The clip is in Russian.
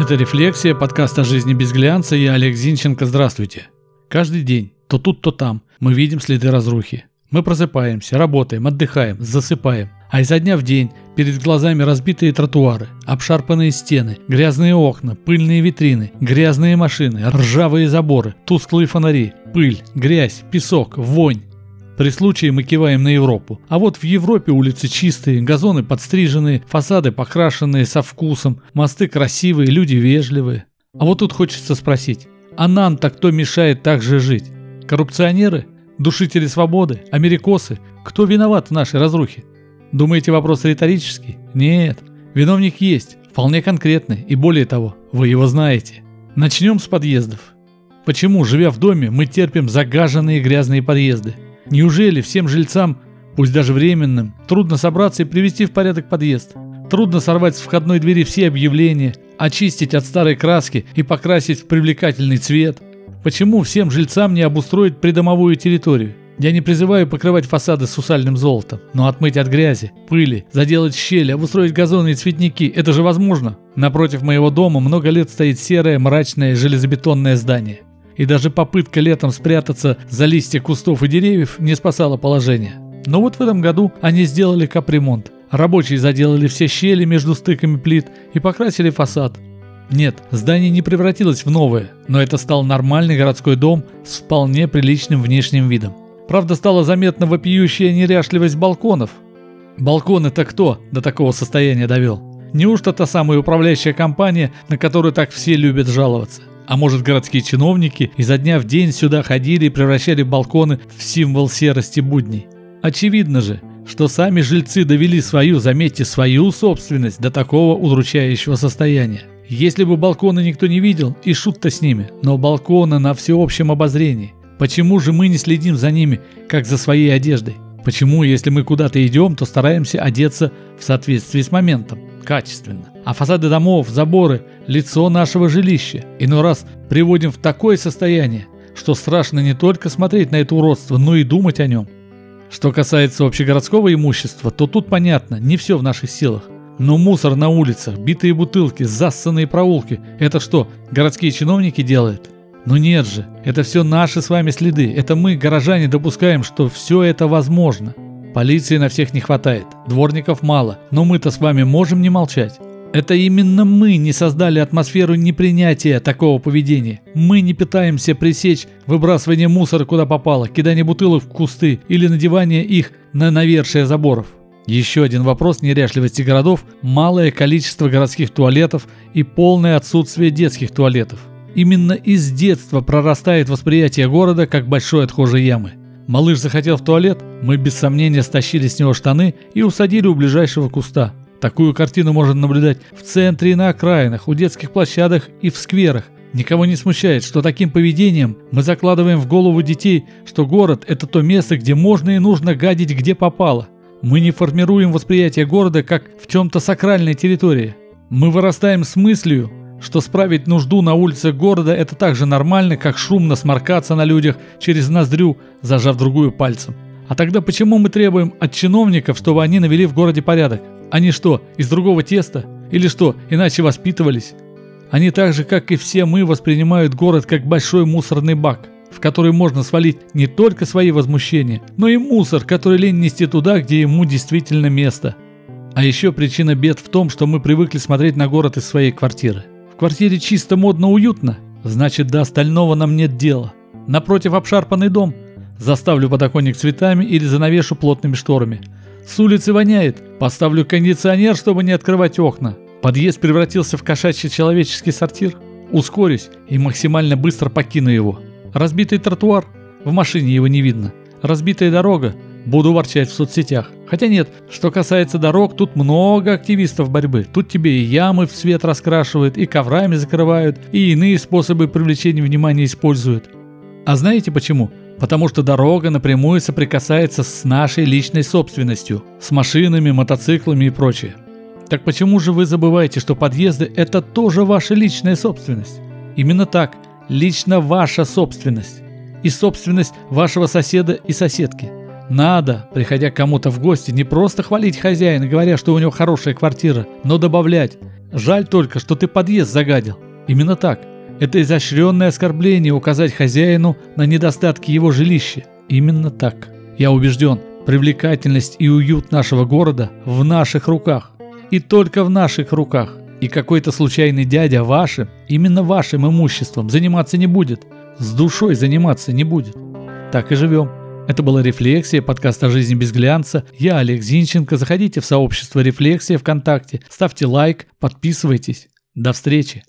Это «Рефлексия», подкаст о жизни без глянца. Я Олег Зинченко. Здравствуйте. Каждый день, то тут, то там, мы видим следы разрухи. Мы просыпаемся, работаем, отдыхаем, засыпаем. А изо дня в день перед глазами разбитые тротуары, обшарпанные стены, грязные окна, пыльные витрины, грязные машины, ржавые заборы, тусклые фонари, пыль, грязь, песок, вонь. При случае мы киваем на Европу. А вот в Европе улицы чистые, газоны подстриженные, фасады покрашенные со вкусом, мосты красивые, люди вежливые. А вот тут хочется спросить, а нам-то кто мешает так же жить? Коррупционеры? Душители свободы? Америкосы? Кто виноват в нашей разрухе? Думаете, вопрос риторический? Нет. Виновник есть, вполне конкретный, и более того, вы его знаете. Начнем с подъездов. Почему, живя в доме, мы терпим загаженные грязные подъезды? Неужели всем жильцам, пусть даже временным, трудно собраться и привести в порядок подъезд? Трудно сорвать с входной двери все объявления, очистить от старой краски и покрасить в привлекательный цвет? Почему всем жильцам не обустроить придомовую территорию? Я не призываю покрывать фасады сусальным золотом, но отмыть от грязи, пыли, заделать щели, обустроить газоны и цветники – это же возможно. Напротив моего дома много лет стоит серое, мрачное железобетонное здание и даже попытка летом спрятаться за листья кустов и деревьев не спасала положение. Но вот в этом году они сделали капремонт. Рабочие заделали все щели между стыками плит и покрасили фасад. Нет, здание не превратилось в новое, но это стал нормальный городской дом с вполне приличным внешним видом. Правда, стала заметна вопиющая неряшливость балконов. Балкон это кто до такого состояния довел? Неужто та самая управляющая компания, на которую так все любят жаловаться? А может городские чиновники изо дня в день сюда ходили и превращали балконы в символ серости будней? Очевидно же, что сами жильцы довели свою, заметьте, свою собственность до такого удручающего состояния. Если бы балконы никто не видел, и шут-то с ними, но балконы на всеобщем обозрении. Почему же мы не следим за ними, как за своей одеждой? Почему, если мы куда-то идем, то стараемся одеться в соответствии с моментом, качественно? А фасады домов, заборы, лицо нашего жилища иной раз приводим в такое состояние, что страшно не только смотреть на это уродство, но и думать о нем. Что касается общегородского имущества, то тут понятно, не все в наших силах. Но мусор на улицах, битые бутылки, зассанные проулки – это что, городские чиновники делают? Ну нет же, это все наши с вами следы. Это мы, горожане, допускаем, что все это возможно. Полиции на всех не хватает, дворников мало, но мы-то с вами можем не молчать. Это именно мы не создали атмосферу непринятия такого поведения. Мы не пытаемся пресечь выбрасывание мусора куда попало, кидание бутылок в кусты или надевание их на навершие заборов. Еще один вопрос неряшливости городов – малое количество городских туалетов и полное отсутствие детских туалетов. Именно из детства прорастает восприятие города как большой отхожей ямы. Малыш захотел в туалет, мы без сомнения стащили с него штаны и усадили у ближайшего куста. Такую картину можно наблюдать в центре и на окраинах, у детских площадок и в скверах. Никого не смущает, что таким поведением мы закладываем в голову детей, что город – это то место, где можно и нужно гадить где попало. Мы не формируем восприятие города как в чем-то сакральной территории. Мы вырастаем с мыслью, что справить нужду на улице города – это так же нормально, как шумно сморкаться на людях через ноздрю, зажав другую пальцем. А тогда почему мы требуем от чиновников, чтобы они навели в городе порядок? Они что, из другого теста? Или что, иначе воспитывались? Они так же, как и все мы, воспринимают город как большой мусорный бак, в который можно свалить не только свои возмущения, но и мусор, который лень нести туда, где ему действительно место. А еще причина бед в том, что мы привыкли смотреть на город из своей квартиры. В квартире чисто, модно, уютно, значит до остального нам нет дела. Напротив обшарпанный дом, заставлю подоконник цветами или занавешу плотными шторами – с улицы воняет. Поставлю кондиционер, чтобы не открывать окна. Подъезд превратился в кошачий человеческий сортир. Ускорюсь и максимально быстро покину его. Разбитый тротуар. В машине его не видно. Разбитая дорога. Буду ворчать в соцсетях. Хотя нет, что касается дорог, тут много активистов борьбы. Тут тебе и ямы в цвет раскрашивают, и коврами закрывают, и иные способы привлечения внимания используют. А знаете почему? Потому что дорога напрямую соприкасается с нашей личной собственностью, с машинами, мотоциклами и прочее. Так почему же вы забываете, что подъезды – это тоже ваша личная собственность? Именно так, лично ваша собственность. И собственность вашего соседа и соседки. Надо, приходя к кому-то в гости, не просто хвалить хозяина, говоря, что у него хорошая квартира, но добавлять «Жаль только, что ты подъезд загадил». Именно так. Это изощренное оскорбление указать хозяину на недостатки его жилища. Именно так. Я убежден, привлекательность и уют нашего города в наших руках. И только в наших руках. И какой-то случайный дядя вашим, именно вашим имуществом заниматься не будет. С душой заниматься не будет. Так и живем. Это была «Рефлексия», подкаст о жизни без глянца. Я Олег Зинченко. Заходите в сообщество «Рефлексия» ВКонтакте, ставьте лайк, подписывайтесь. До встречи!